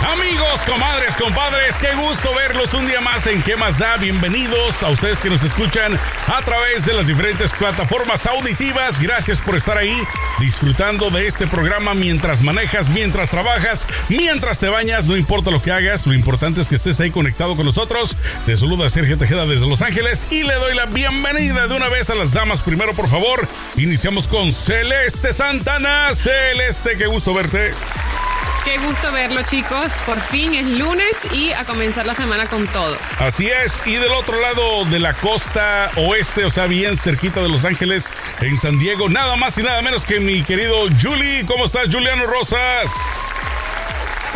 Amigos, comadres, compadres, qué gusto verlos un día más en ¿Qué más da? Bienvenidos a ustedes que nos escuchan a través de las diferentes plataformas auditivas. Gracias por estar ahí disfrutando de este programa mientras manejas, mientras trabajas, mientras te bañas, no importa lo que hagas, lo importante es que estés ahí conectado con nosotros. Te saluda Sergio Tejeda desde Los Ángeles y le doy la bienvenida de una vez a las damas. Primero, por favor, iniciamos con Celeste Santana. Celeste, qué gusto verte. Qué gusto verlo, chicos. Por fin es lunes y a comenzar la semana con todo. Así es. Y del otro lado de la costa oeste, o sea, bien cerquita de Los Ángeles, en San Diego, nada más y nada menos que mi querido Julie. ¿Cómo estás, Juliano Rosas?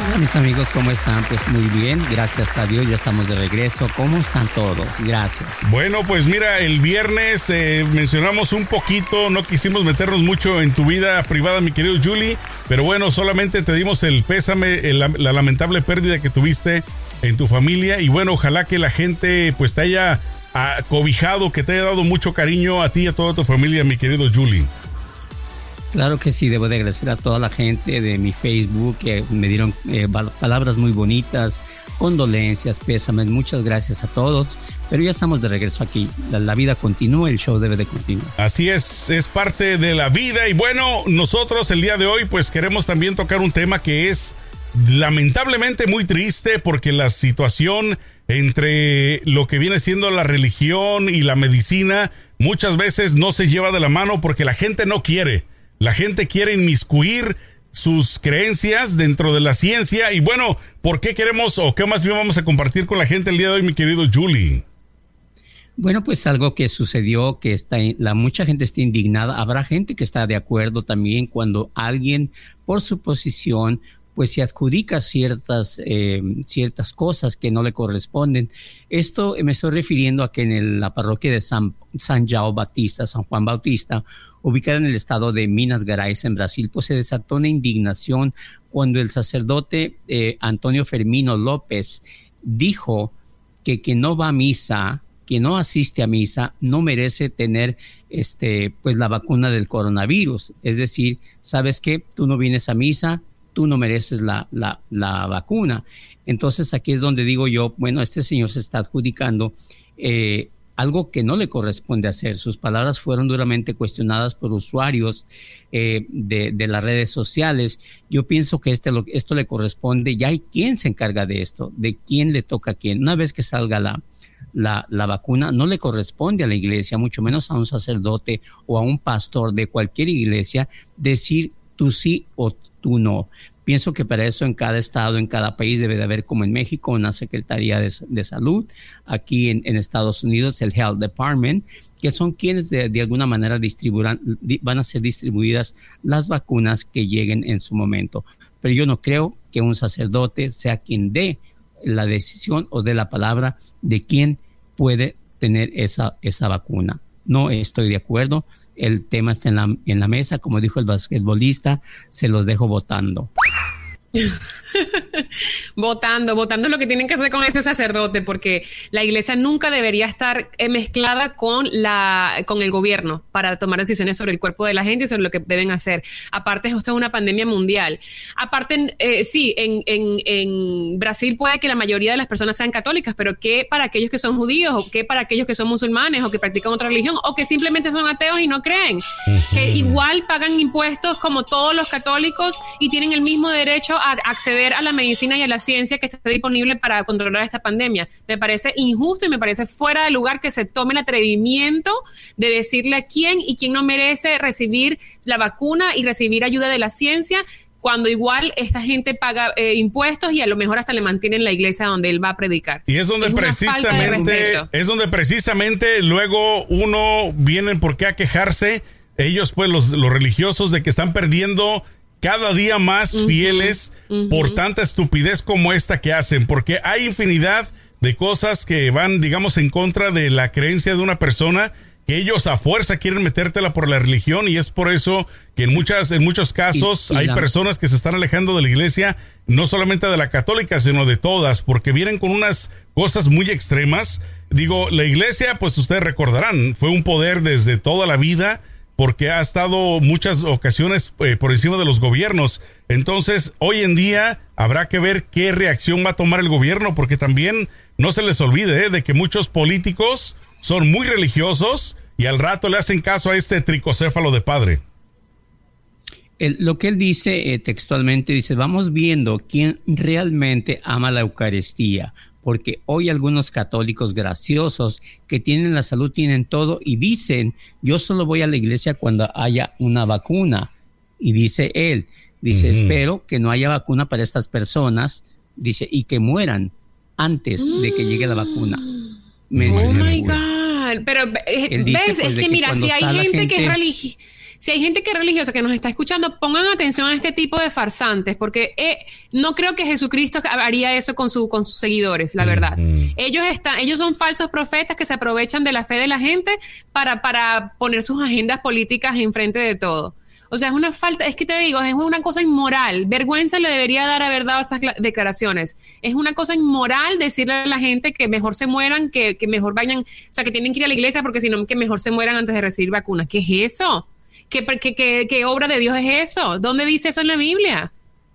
Hola mis amigos, ¿cómo están? Pues muy bien, gracias a Dios, ya estamos de regreso. ¿Cómo están todos? Gracias. Bueno, pues mira, el viernes eh, mencionamos un poquito, no quisimos meternos mucho en tu vida privada, mi querido Julie, pero bueno, solamente te dimos el pésame, la lamentable pérdida que tuviste en tu familia y bueno, ojalá que la gente pues te haya cobijado, que te haya dado mucho cariño a ti y a toda tu familia, mi querido Julie. Claro que sí, debo de agradecer a toda la gente de mi Facebook que me dieron eh, palabras muy bonitas, condolencias, pésames, muchas gracias a todos. Pero ya estamos de regreso aquí. La, vida continúa, el show debe de continuar. Así es, es parte de la vida. Y bueno, nosotros el día de hoy pues queremos también tocar un tema que es lamentablemente muy triste porque la situación entre lo que viene siendo la religión y la medicina muchas veces no se lleva de la mano porque la gente no quiere. La gente quiere inmiscuir sus creencias dentro de la ciencia y bueno, ¿por qué queremos o qué más bien vamos a compartir con la gente el día de hoy, mi querido Julie? Bueno, pues algo que sucedió, que está, la mucha gente está indignada, habrá gente que está de acuerdo también cuando alguien por su posición pues se adjudica ciertas, eh, ciertas cosas que no le corresponden. Esto me estoy refiriendo a que en la parroquia de San, San Jao Batista, San Juan Bautista, ubicada en el estado de Minas Gerais, en Brasil, pues se desató una indignación cuando el sacerdote eh, Antonio Fermino López dijo que quien no va a misa, que no asiste a misa, no merece tener este, pues la vacuna del coronavirus. Es decir, ¿sabes qué? Tú no vienes a misa, tú no mereces la, la, la vacuna. Entonces aquí es donde digo yo, bueno, este señor se está adjudicando eh, algo que no le corresponde hacer. Sus palabras fueron duramente cuestionadas por usuarios eh, de, las redes sociales. Yo pienso que este, esto le corresponde, ya hay quien se encarga de esto, de quién le toca a quién. Una vez que salga la, la, la, vacuna, no le corresponde a la iglesia, mucho menos a un sacerdote o a un pastor de cualquier iglesia, decir tú sí o tú no. Pienso que para eso en cada estado, en cada país debe de haber, como en México, una Secretaría de, Salud, aquí en, Estados Unidos el Health Department, que son quienes de, alguna manera distribuirán, van a ser distribuidas las vacunas que lleguen en su momento. Pero yo no creo que un sacerdote sea quien dé la decisión o dé la palabra de quién puede tener esa, esa vacuna. No estoy de acuerdo el tema está en la, en la mesa, como dijo el basquetbolista, se los dejo votando. votando, votando lo que tienen que hacer con este sacerdote, porque la iglesia nunca debería estar eh, mezclada con, la, con el gobierno para tomar decisiones sobre el cuerpo de la gente y sobre lo que deben hacer. Aparte, esto es una pandemia mundial. Aparte, eh, sí, en, en, en, Brasil puede que la mayoría de las personas sean católicas, pero ¿qué para aquellos que son judíos o qué para aquellos que son musulmanes o que practican otra religión o que simplemente son ateos y no creen? Que igual pagan impuestos como todos los católicos y tienen el mismo derecho acceder a la medicina y a la ciencia que está disponible para controlar esta pandemia. Me parece injusto y me parece fuera de lugar que se tome el atrevimiento de decirle a quién y quién no merece recibir la vacuna y recibir ayuda de la ciencia cuando igual esta gente paga eh, impuestos y a lo mejor hasta le mantienen la iglesia donde él va a predicar. Y es donde precisamente, es donde precisamente luego uno viene por qué a quejarse, ellos pues los, los religiosos de que están perdiendo cada día más fieles por tanta estupidez como esta que hacen, porque hay infinidad de cosas que van, digamos, en contra de la creencia de una persona que ellos a fuerza quieren metértela por la religión y es por eso que en muchas en muchos casos hay personas que se están alejando de la iglesia no solamente de la católica sino de todas porque vienen con unas cosas muy extremas. Digo la iglesia pues ustedes recordarán fue un poder desde toda la vida porque ha estado muchas ocasiones eh, por encima de los gobiernos. Entonces, hoy en día habrá que ver qué reacción va a tomar el gobierno, porque también no se les olvide eh, de que muchos políticos son muy religiosos y al rato le hacen caso a este tricocéfalo de padre. lo que él dice eh, textualmente, dice, vamos viendo quién realmente ama la Eucaristía, porque hoy algunos católicos graciosos que tienen la salud, tienen todo y dicen, yo solo voy a la iglesia cuando haya una vacuna. Y dice él, dice, espero que no haya vacuna para estas personas, dice, y que mueran antes de que llegue la vacuna. oh my God. Pero eh, ves, es que, mira, si hay gente, que es religiosa si hay gente que es religiosa que nos está escuchando, pongan atención a este tipo de farsantes, porque eh, no creo que Jesucristo haría eso con, su, con sus seguidores, la verdad. Ellos están, ellos son falsos profetas que se aprovechan de la fe de la gente para, para poner sus agendas políticas enfrente de todo. O sea, es una falta, es que te digo, es una cosa inmoral. Vergüenza le debería dar haber dado esas declaraciones. Es una cosa inmoral decirle a la gente que mejor se mueran, que, que mejor vayan, o sea, que tienen que ir a la iglesia porque si no, que mejor se mueran antes de recibir vacunas. ¿Qué es eso? ¿Qué, obra de Dios es eso? ¿Dónde dice eso en la Biblia?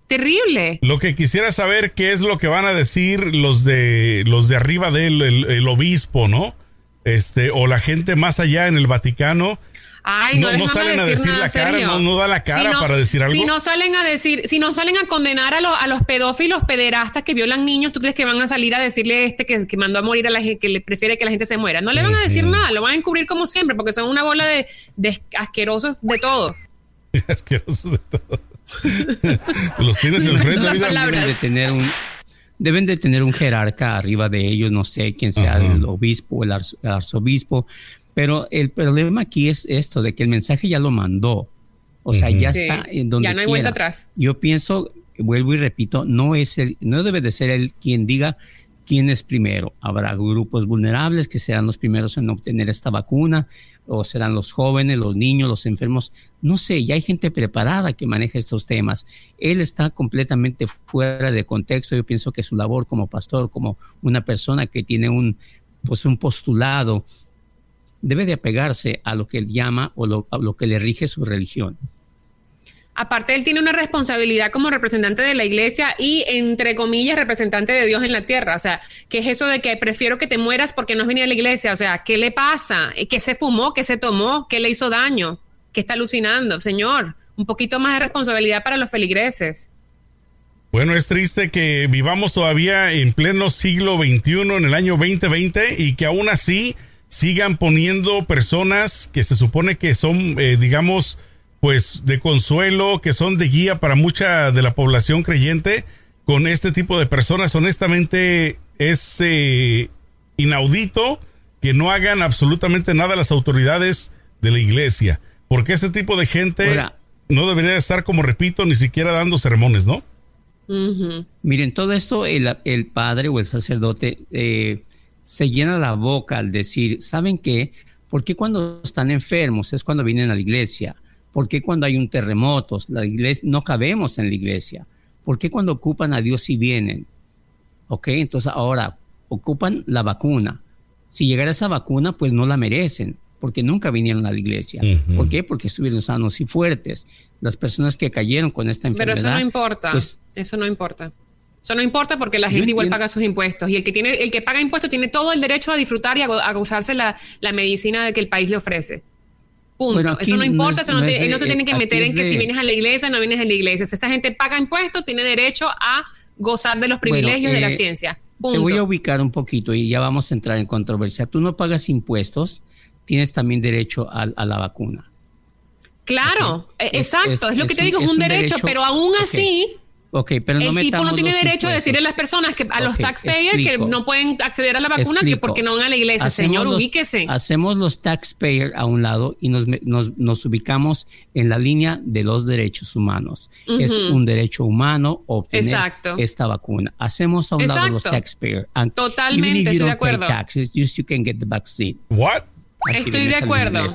Terrible. Lo que quisiera saber qué es lo que van a decir los de los de arriba del el obispo, ¿no? Este, o la gente más allá en el Vaticano Ay, no, salen a decir, la cara, no, da la cara para decir algo. Si no salen a decir, si no salen a condenar a, a los pedófilos, pederastas que violan niños, ¿tú crees que van a salir a decirle este que, que mandó a morir a la gente, que le prefiere que la gente se muera? No le van a decir nada, lo van a encubrir como siempre, porque son una bola de, asquerosos de todo. asquerosos de todo. los tienes en frente. deben de tener un deben de tener un jerarca arriba de ellos, no sé quién sea el obispo, el arzobispo, pero el problema aquí es esto, de que el mensaje ya lo mandó. O sea, ya está en donde Ya no hay vuelta atrás. Yo pienso, vuelvo y repito, no es el, no debe de ser él quien diga quién es primero. Habrá grupos vulnerables que serán los primeros en obtener esta vacuna, o serán los jóvenes, los niños, los enfermos. No sé, ya hay gente preparada que maneja estos temas. Él está completamente fuera de contexto. Yo pienso que su labor como pastor, como una persona que tiene un, pues un postulado debe de apegarse a lo que él llama o lo, a lo que le rige su religión. Aparte, él tiene una responsabilidad como representante de la iglesia y, entre comillas, representante de Dios en la tierra. O sea, ¿qué es eso de que prefiero que te mueras porque no has venido a la iglesia? O sea, ¿qué le pasa? ¿Qué se fumó? ¿Qué se tomó? ¿Qué le hizo daño? ¿Qué está alucinando? Señor, un poquito más de responsabilidad para los feligreses. Bueno, es triste que vivamos todavía en pleno siglo XXI, en el año 2020, y que aún así sigan poniendo personas que se supone que son, eh, digamos, pues de consuelo, que son de guía para mucha de la población creyente, con este tipo de personas. Honestamente, es eh, inaudito que no hagan absolutamente nada las autoridades de la iglesia, porque ese tipo de gente no debería estar, como repito, ni siquiera dando sermones, ¿no? Miren, todo esto, el, el, padre o el sacerdote eh, se llena la boca al decir, ¿saben qué? ¿Por qué cuando están enfermos es cuando vienen a la iglesia? ¿Por qué cuando hay un terremoto la iglesia, no cabemos en la iglesia? ¿Por qué cuando ocupan a Dios y vienen? Ok, entonces ahora ocupan la vacuna. Si llegara esa vacuna, pues no la merecen, porque nunca vinieron a la iglesia. ¿Por qué? Porque estuvieron sanos y fuertes. Las personas que cayeron con esta enfermedad. Pero eso no importa. Pues eso no importa. Eso no importa porque la gente igual paga sus impuestos y el que tiene, el que paga impuestos tiene todo el derecho a disfrutar y a, gozarse la, medicina que el país le ofrece. Punto. eso no importa, eso no, se tiene que meter en que si vienes a la iglesia no vienes a la iglesia. Si esta gente paga impuestos, tiene derecho a gozar de los privilegios de la eh, ciencia. Te voy a ubicar un poquito y ya vamos a entrar en controversia. Tú no pagas impuestos, tienes también derecho a la vacuna. Claro, e, exacto, es, lo que te digo, es un, derecho, pero aún así pero el tipo no tiene derecho a decirle a las personas que a los taxpayers que no pueden acceder a la vacuna que porque no van a la iglesia. Señor, ubíquese. Hacemos los taxpayers a un lado y nos, nos, ubicamos en la línea de los derechos humanos. Es un derecho humano obtener esta vacuna. Hacemos a un lado los taxpayers. Totalmente, estoy de acuerdo. Taxes, you can get the vaccine. What? Estoy de acuerdo.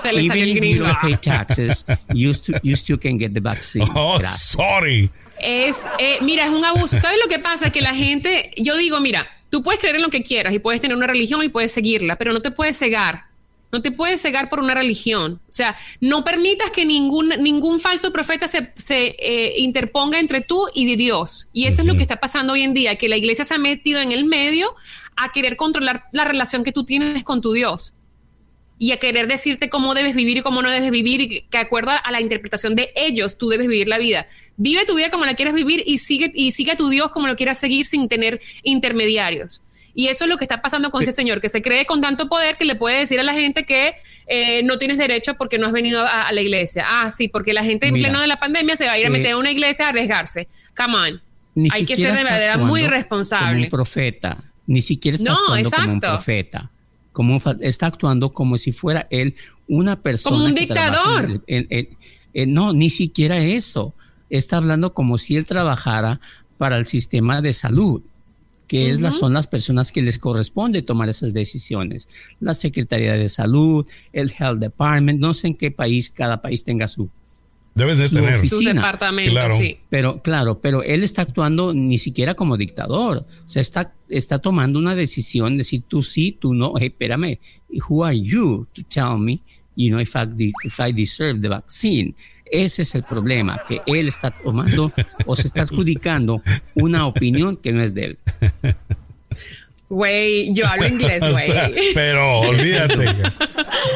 Se le salió el gringo. pay taxes, you, still, can get the vaccine. Oh, sorry. Es, eh, mira, es un abuso. ¿Sabes lo que pasa? Que la gente, yo digo, mira, tú puedes creer en lo que quieras y puedes tener una religión y puedes seguirla, pero no te puedes cegar. No te puedes cegar por una religión. O sea, no permitas que ningún, ningún falso profeta se, se eh, interponga entre tú y de Dios. Y eso es lo que está pasando hoy en día, que la iglesia se ha metido en el medio a querer controlar la relación que tú tienes con tu Dios y a querer decirte cómo debes vivir y cómo no debes vivir y que acuerdo a la interpretación de ellos tú debes vivir la vida. Vive tu vida como la quieras vivir y sigue y sigue a tu Dios como lo quieras seguir sin tener intermediarios. Y eso es lo que está pasando con este señor, que se cree con tanto poder que le puede decir a la gente que eh, no tienes derecho porque no has venido a, la iglesia. Ah, sí, porque la gente en pleno de la pandemia se va a ir a meter a una iglesia a arriesgarse. Come on. Hay que ser de verdad muy responsable. Como un profeta. Ni siquiera está actuando como un profeta como está actuando como si fuera él una persona. Como un dictador. no, ni siquiera eso. Está hablando como si él trabajara para el sistema de salud que es son las personas que les corresponde tomar esas decisiones. La Secretaría de Salud, el Health Department, no sé en qué país, cada país tenga su, Debes de tener su departamento, sí. Pero claro, pero él está actuando ni siquiera como dictador. O sea, está, está tomando una decisión, decir tú sí, tú no. Hey, espérame, who are you to tell me, you know, if I, if I deserve the vaccine? Ese es el problema, que él está tomando o se está adjudicando una opinión que no es de él. Güey, yo hablo inglés, güey. pero olvídate,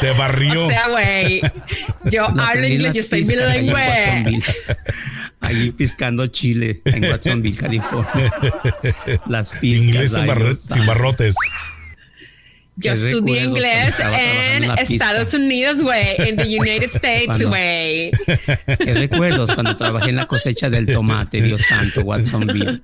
te barrió. O sea, güey, yo hablo inglés, yo soy bilingüe. Ahí piscando chile en Watsonville, California. Las pistas. Inglés sin barrotes. Yo estudié inglés en Estados Unidos, güey, en the United States, güey. ¿Qué recuerdos cuando trabajé en la cosecha del tomate, Dios santo, Watsonville?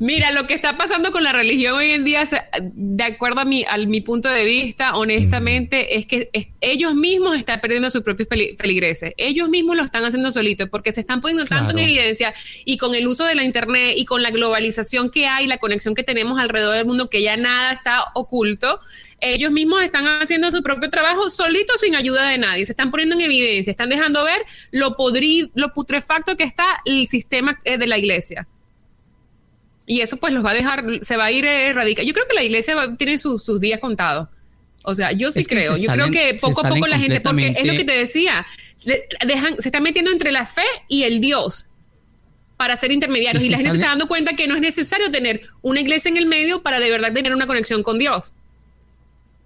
Mira, lo que está pasando con la religión hoy en día, de acuerdo a mi, a mi punto de vista, honestamente, es que ellos mismos están perdiendo sus propios feligreses. Ellos mismos lo están haciendo solitos porque se están poniendo tanto en evidencia y con el uso de la Internet y con la globalización que hay, la conexión que tenemos alrededor del mundo, que ya nada está oculto ellos mismos están haciendo su propio trabajo solitos sin ayuda de nadie. Se están poniendo en evidencia, están dejando ver lo podrido, lo putrefacto que está el sistema eh, de la iglesia. Y eso pues los va a dejar, se va a ir erradicando. Yo creo que la iglesia tiene sus días contados. O sea, yo sí creo. yo creo que poco a poco la gente, porque es lo que te decía, dejan, se están metiendo entre la fe y el Dios para ser intermediarios. Y, la gente se está dando cuenta que no es necesario tener una iglesia en el medio para de verdad tener una conexión con Dios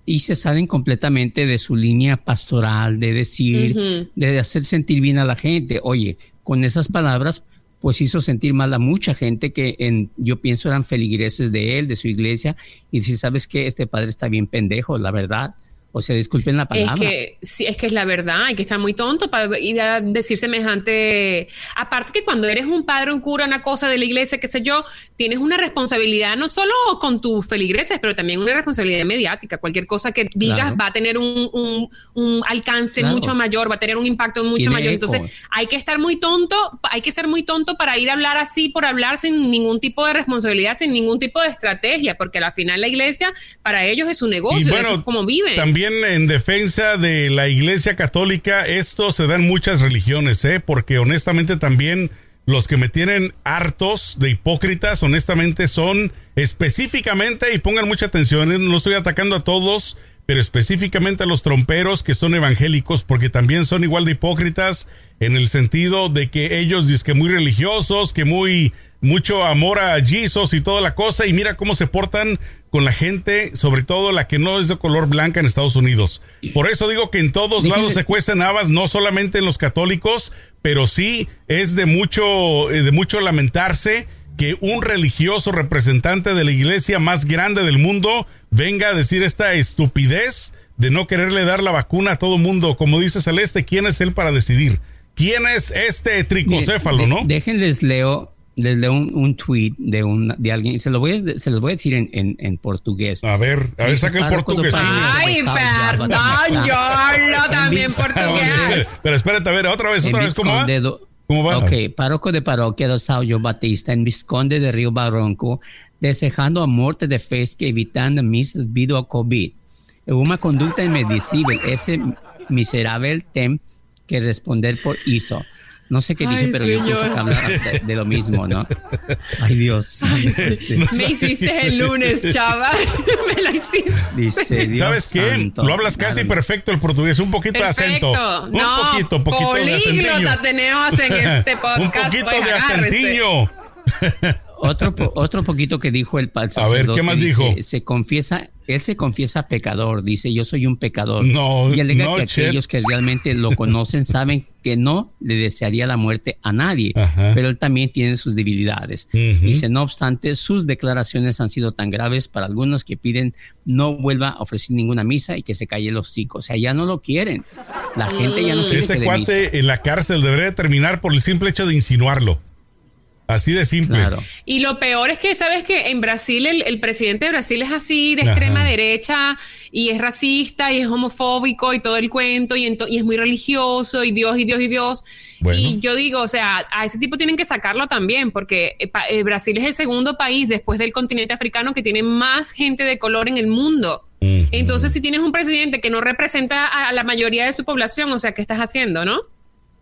y se salen completamente de su línea pastoral, de decir, de hacer sentir bien a la gente. Oye, con esas palabras, pues hizo sentir mal a mucha gente que en, yo pienso eran feligreses de él, de su iglesia, y si sabes que este padre está bien pendejo, la verdad. O sea, disculpen la palabra. Es que, sí, es que es la verdad, hay que estar muy tonto para ir a decir semejante. Aparte que cuando eres un padre, un cura, una cosa de la iglesia, qué sé yo, tienes una responsabilidad no solo con tus feligreses, pero también una responsabilidad mediática. Cualquier cosa que digas va a tener un, alcance mucho mayor, va a tener un impacto mucho mayor. Entonces, hay que estar muy tonto, hay que ser muy tonto para ir a hablar así por hablar sin ningún tipo de responsabilidad, sin ningún tipo de estrategia, porque al final la iglesia para ellos es su negocio, eso es como viven. También en defensa de la Iglesia Católica, esto se da en muchas religiones, ¿eh? porque honestamente también los que me tienen hartos de hipócritas, honestamente son específicamente, y pongan mucha atención, ¿eh? no estoy atacando a todos, pero específicamente a los tromperos que son evangélicos, porque también son igual de hipócritas en el sentido de que ellos dicen que muy religiosos, que muy mucho amor a Jesus y toda la cosa, y mira cómo se portan con la gente, sobre todo la que no es de color blanca en Estados Unidos. Por eso digo que en todos lados se cuecen habas, no solamente en los católicos, pero sí es de mucho, eh, de mucho lamentarse que un religioso representante de la iglesia más grande del mundo venga a decir esta estupidez de no quererle dar la vacuna a todo mundo. Como dice Celeste, ¿quién es él para decidir? ¿Quién es este tricocéfalo, no? Déjenles leo, les leo un, un, tweet de un de alguien, se, lo voy a, se los voy a decir en, en, en portugués. A ver, a ver, saca el portugués. Ay, perdón, yo hablo también portugués. Pero espérate, a ver, otra vez, otra vez, ¿cómo va? ¿Cómo va? Ok, párroco de parroquia de São João Batista en Visconde de Rio Barranco, desejando a muerte de fe que evitando mis debido a COVID. Una conducta inmedicible, ese miserable tem que responder por eso. No sé qué dije, pero yo puse hablar de, de, lo mismo, ¿no? Ay, Dios. Ay, este. Me hiciste el lunes, chava. Me lo hiciste. Dice, Dios ¿Sabes qué? Santo. Lo hablas casi perfecto el portugués, un poquito perfecto. de acento. No, un poquito, un poquito de acentillo. tenemos en este podcast. un poquito pues, de acentillo. Otro, otro poquito que dijo el A ver, ¿qué más dice, dijo? Se confiesa, él se confiesa pecador, dice, yo soy un pecador. No, y alega no, que aquellos que realmente lo conocen saben que no le desearía la muerte a nadie, Ajá. pero él también tiene sus debilidades. Uh -huh. Dice, no obstante, sus declaraciones han sido tan graves para algunos que piden no vuelva a ofrecer ninguna misa y que se calle el hocico. O sea, ya no lo quieren. La gente ya no quiere Ese que cuate en la cárcel debería terminar por el simple hecho de insinuarlo. Así de simple. Claro. Y lo peor es que, ¿sabes que En Brasil, el, el presidente de Brasil es así, de extrema Ajá. derecha, y es racista, y es homofóbico, y todo el cuento, y, es muy religioso, y Dios, y Dios, y Dios. Bueno. Y yo digo, o sea, a ese tipo tienen que sacarlo también, porque eh, eh, Brasil es el segundo país después del continente africano que tiene más gente de color en el mundo. Entonces, si tienes un presidente que no representa a la mayoría de su población, o sea, ¿qué estás haciendo, no?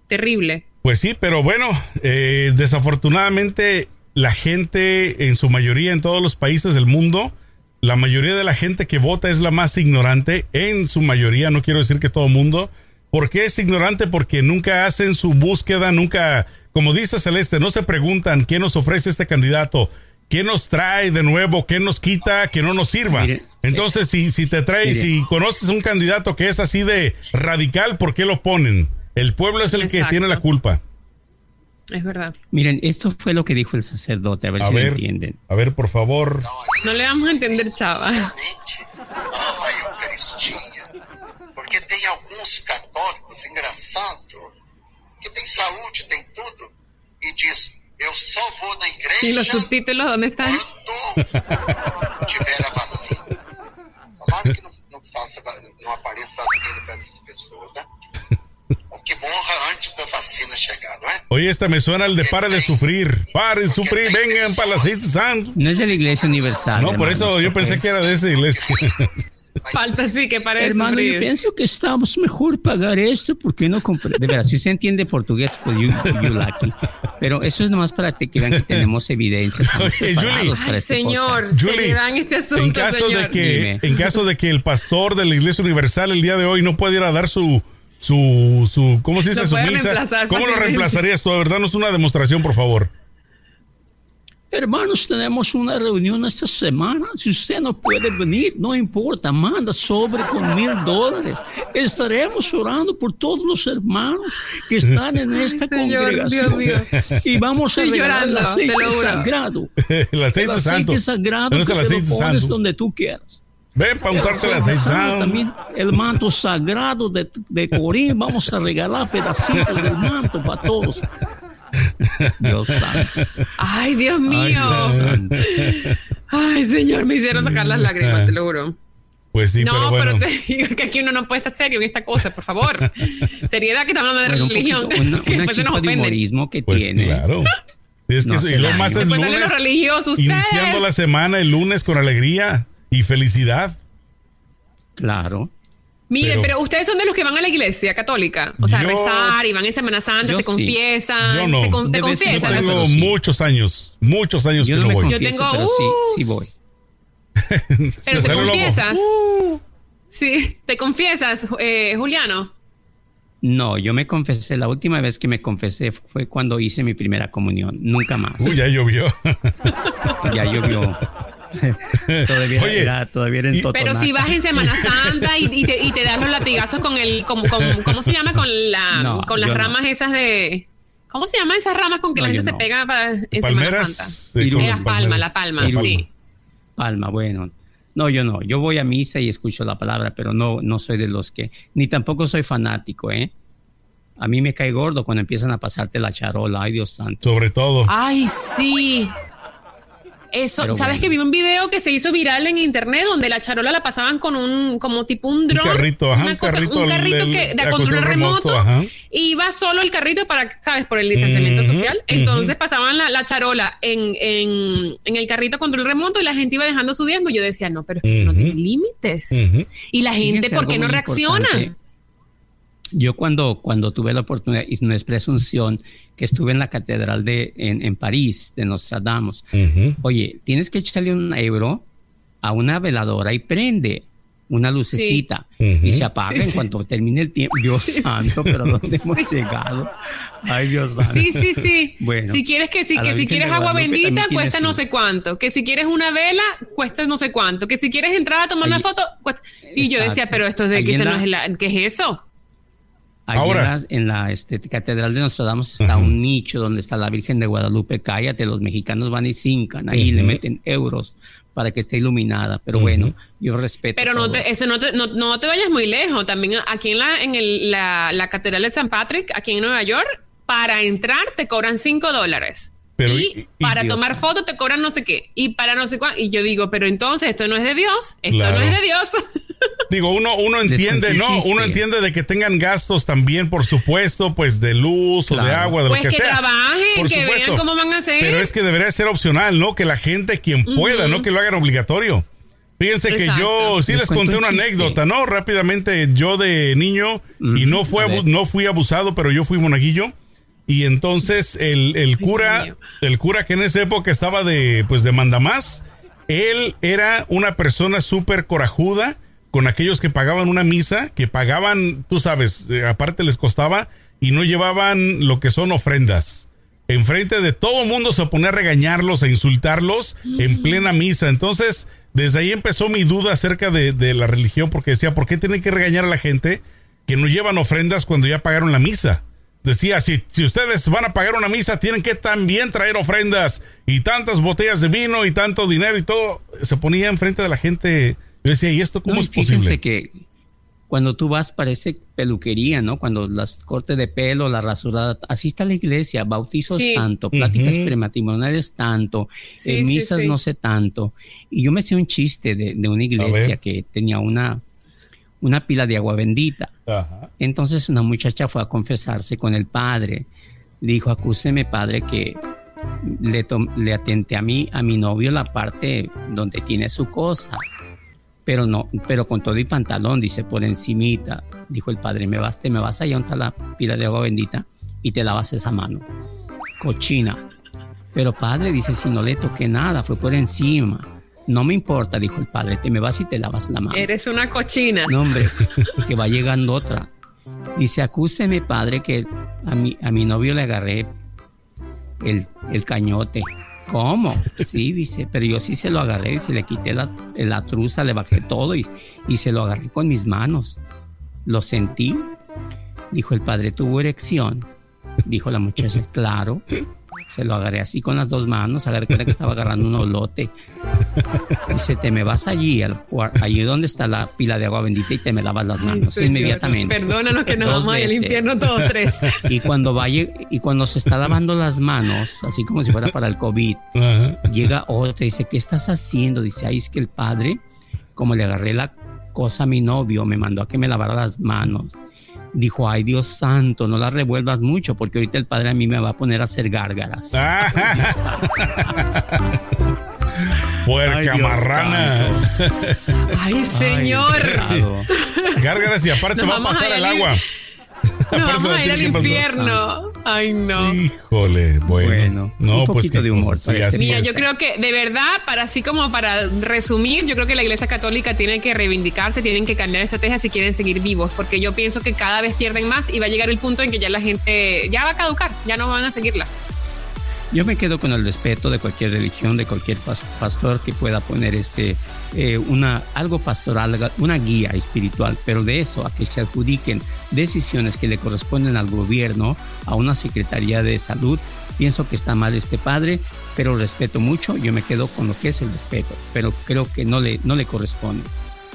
Terrible. Pues sí, pero bueno, eh, desafortunadamente la gente en su mayoría en todos los países del mundo, la mayoría de la gente que vota es la más ignorante, en su mayoría, no quiero decir que todo el mundo. ¿Por qué es ignorante? Porque nunca hacen su búsqueda, nunca, como dice Celeste, no se preguntan qué nos ofrece este candidato, qué nos trae de nuevo, qué nos quita, que no nos sirva. Mire, Entonces, si, si te trae, mire. si conoces un candidato que es así de radical, ¿por qué lo ponen? El pueblo es el que tiene la culpa. Es verdad. Miren, esto fue lo que dijo el sacerdote, a ver A si lo ver, entienden. a ver, por favor. No le vamos a entender, chava. Porque tem alguns católicos, engraçado, que tem saúde, tem tudo, e diz, eu só vou na ¿Y los igreja subtítulos tiver a vacina. Claro que não, não, faça, va- não apareça vacina para essas pessoas, né? Que morra antes da vacina chegar, não é? Oye, esta me suena el de pare de sufrir. Pare de sufrir, vengan para la City Santo. No es de la Iglesia Universal. No, por eso yo pensé que era de esa iglesia. Falta sí que parece. Hermano, yo pienso que estamos mejor pagar esto porque no compre- De verdad, si usted entiende portugués, pues you, you lucky. Pero eso es nomás para que vean que tenemos evidencia. Oye, Julie. para Ay, este señor. Julie, seriedad en este asunto, en caso señor. de que Dime. en caso de que el pastor de la Iglesia Universal el día de hoy no pueda ir a dar su su su ¿cómo se dice Lo su misa? ¿Cómo lo reemplazarías tú? A ver, danos una demostración, por favor. Hermanos, tenemos una reunión esta semana. Si usted no puede venir, no importa, manda sobre con mil dólares. Estaremos orando por todos los hermanos que están en esta señor, congregación. Dios Y vamos a regalar el aceite te sagrado. el El aceite aceite santo. sagrado ¿Dónde que está el te aceite lo pones santo? donde tú quieras. Ven para untarte Santo, santo. También el manto sagrado de, de Corín. Vamos a regalar pedacitos del manto para todos. Dios santo. Ay, Dios Ay, mío. Dios santo. Ay, señor, me hicieron sacar las lágrimas, te lo juro. Pues sí, no, pero bueno. pero te digo que aquí uno no puede estar serio en esta cosa, por favor. Seriedad que estamos hablando de Bueno, un religión. poquito, una, que después se nos ofenden. que Pues tiene. claro. Es que No eso- y lo más es Después salen lunes. los religiosos. Iniciando la semana el lunes con alegría y felicidad. Claro. Mire, Pero- pero, ustedes son de los que van a la iglesia católica. O sea, Yo- rezar y van en Semana Santa, Yo se sí. confiesan. Yo no. se con- te confiesan. cuando. Tengo sí. muchos años, muchos años Yo que no voy. confieso, tengo, pero sí, sí uh, voy. Pero te confiesas. Uh. Sí, te confiesas, eh, Juliano. No, yo me confesé, la última vez que me confesé fue cuando hice mi primera comunión, nunca más. Uy, ya llovió. Ya llovió. todavía Oye, era, todavía era en Totonaca. Pero si vas en Semana Santa y, y te, y te das los latigazos con el, con, con- ¿cómo se llama? Con la, No, con las no. ramas esas de, ¿cómo se llaman esas ramas con que No, la gente se pega para, en Semana Santa? Palmeras. sí, Y con Eh, las la palma, la palma, La sí. Palma, bueno. No, yo no. Yo voy a misa y escucho la palabra, pero no, no soy de los que, ni tampoco soy fanático, ¿eh? A mí me cae gordo cuando empiezan a pasarte la charola. Ay, Dios santo. Sobre todo. Ay, sí. Eso, Pero ¿sabes bueno. que vi un video que se hizo viral en internet donde la charola la pasaban con un, como tipo un dron? carrito, ajá, una un cosa- carrito, un el- carrito el- que de a control control remoto, remoto, ajá. y iba solo el carrito para, ¿sabes? Por el distanciamiento social. Entonces pasaban la, la charola en, en, en el carrito a control remoto y la gente iba dejando su diezmo. Yo decía, no, pero es que no tiene límites. Y la gente, Fíjense ¿por qué no reacciona? importante. Yo cuando, cuando tuve la oportunidad y una presunción que estuve en la catedral de en, en París de Nostradamus, Ujú. oye, tienes que echarle un euro a una veladora y prende una lucecita Sí. y se apaga Sí, en sí. cuanto termine el tiempo. Dios santo, pero ¿dónde hemos llegado? Ay, Dios santo. Sí, sí, sí. Bueno, si quieres que, la que si quieres agua bendita cuesta no sé cuánto, que si quieres una vela cuesta no sé cuánto, que si quieres entrar a tomar una foto cuesta. Y yo decía, pero esto es de que esto no es la, ¿qué es eso? Allí Ahora. en la, en la, este, Catedral de Nostradamus está un nicho donde está la Virgen de Guadalupe. Cállate, los mexicanos van y cincan ahí, Ujú. le meten euros para que esté iluminada. Pero bueno, yo respeto. Pero no te, eso no te, no, no te vayas muy lejos. También aquí en la, en el, la, la Catedral de San Patrick, aquí en Nueva York, para entrar te cobran 5 dólares. Pero, y, para Dios tomar fotos te cobran no sé qué. Y para no sé cuánto. Y yo digo, pero entonces esto no es de Dios. Esto Claro. no es de Dios. Digo, uno, uno entiende, ¿no? Uno entiende de que tengan gastos también, por supuesto, pues de luz o de agua, de Pues lo que, que sea. trabajen, Por que supuesto. vean cómo van a hacer. Pero es que debería ser opcional, ¿no? Que la gente, quien pueda, no que lo hagan obligatorio. Fíjense que yo sí Les conté un una chiste. anécdota, ¿no? Rápidamente, yo de niño, y no, fue no fui abusado, pero yo fui monaguillo. Y entonces el, el cura, el cura que en esa época estaba de, pues de mandamás, él era una persona súper corajuda con aquellos que pagaban una misa, que pagaban, tú sabes, eh, aparte les costaba y no llevaban lo que son ofrendas. Enfrente de todo el mundo se ponía a regañarlos, a insultarlos en plena misa. Entonces, desde ahí empezó mi duda acerca de, de la religión, porque decía, ¿por qué tienen que regañar a la gente que no llevan ofrendas cuando ya pagaron la misa? Decía, si, si ustedes van a pagar una misa, tienen que también traer ofrendas y tantas botellas de vino y tanto dinero y todo. Se ponía enfrente de la gente. Yo decía, ¿y esto cómo No, y es fíjense posible? que cuando tú vas parece peluquería, ¿no? Cuando las cortes de pelo, la rasurada, así está la iglesia, bautizos Sí. tanto, pláticas prematrimoniales tanto, Sí, sí, misas sí. no sé tanto. Y yo me sé un chiste de, de una iglesia que tenía una, una pila de agua bendita. Ajá. Entonces una muchacha fue a confesarse con el padre. Le dijo, acúseme padre que le, le atenté a mí, a mi novio la parte donde tiene su cosa. Pero no, pero con todo y pantalón, dice, por encimita. Dijo el padre, me vas, te me vas allá donde está la pila de agua bendita y te lavas esa mano. Cochina. Pero padre, dice, si no le toqué nada, fue por encima. No me importa, dijo el padre, te me vas y te lavas la mano. Eres una cochina. No, hombre, que va llegando otra. Dice, acúseme, padre, que a mi, a mi novio le agarré el, el cañote. ¿Cómo? Sí, dice, pero yo sí se lo agarré, se le quité la, la truza, le bajé todo y, y se lo agarré con mis manos. Lo sentí. Dijo el padre, ¿tuvo erección? Dijo la muchacha, claro. Se lo agarré así con las dos manos, agarré cuenta que estaba agarrando un olote. Dice, te me vas allí, al, allí donde está la pila de agua bendita y te me lavas las manos inmediatamente. Perdónanos que nos Dos vamos al infierno todos tres. Y cuando vaya, y cuando se está lavando las manos, así como si fuera para el COVID, llega otra y dice, ¿qué estás haciendo? Dice, ay, es que el padre, como le agarré la cosa a mi novio, me mandó a que me lavara las manos. Dijo, ay Dios santo, no las revuelvas mucho, porque ahorita el padre a mí me va a poner a hacer gárgaras. Puerca Ay, marrana. Ay, señor. Gárgaras y aparte Nos se va a pasar el al- agua. Nos Aparte vamos la a ir al infierno. Ay, no. Híjole, bueno. Bueno, no, un pues poquito qué de humor sí, este Mira, yo creo que de verdad, para así como para resumir, yo creo que la Iglesia Católica tiene que reivindicarse, tienen que cambiar estrategias si quieren seguir vivos, porque yo pienso que cada vez pierden más y va a llegar el punto en que ya la gente ya va a caducar, ya no van a seguirla. Yo me quedo con el respeto de cualquier religión, de cualquier pastor que pueda poner este eh, una algo pastoral, una guía espiritual, pero de eso a que se adjudiquen decisiones que le corresponden al gobierno, a una secretaría de salud, pienso que está mal este padre, pero respeto mucho. Yo me quedo con lo que es el respeto, pero creo que no le no le corresponde.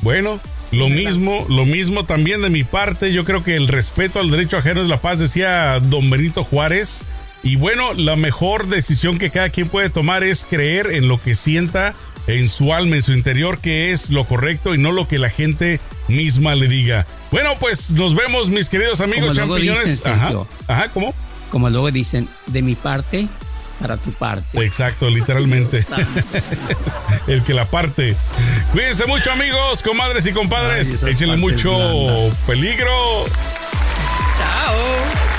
Bueno, lo mismo, lo mismo también de mi parte. Yo creo que el respeto al derecho ajeno es la paz, decía don Benito Juárez. Y bueno, la mejor decisión que cada quien puede tomar es creer en lo que sienta en su alma, en su interior, que es lo correcto y no lo que la gente misma le diga. Bueno, pues nos vemos, mis queridos amigos champiñones. ajá, ajá, ¿cómo? Como luego dicen, de mi parte, para tu parte. Exacto, literalmente. el que la parte. Cuídense mucho, amigos, comadres y compadres. Échenle mucho peligro. Chao.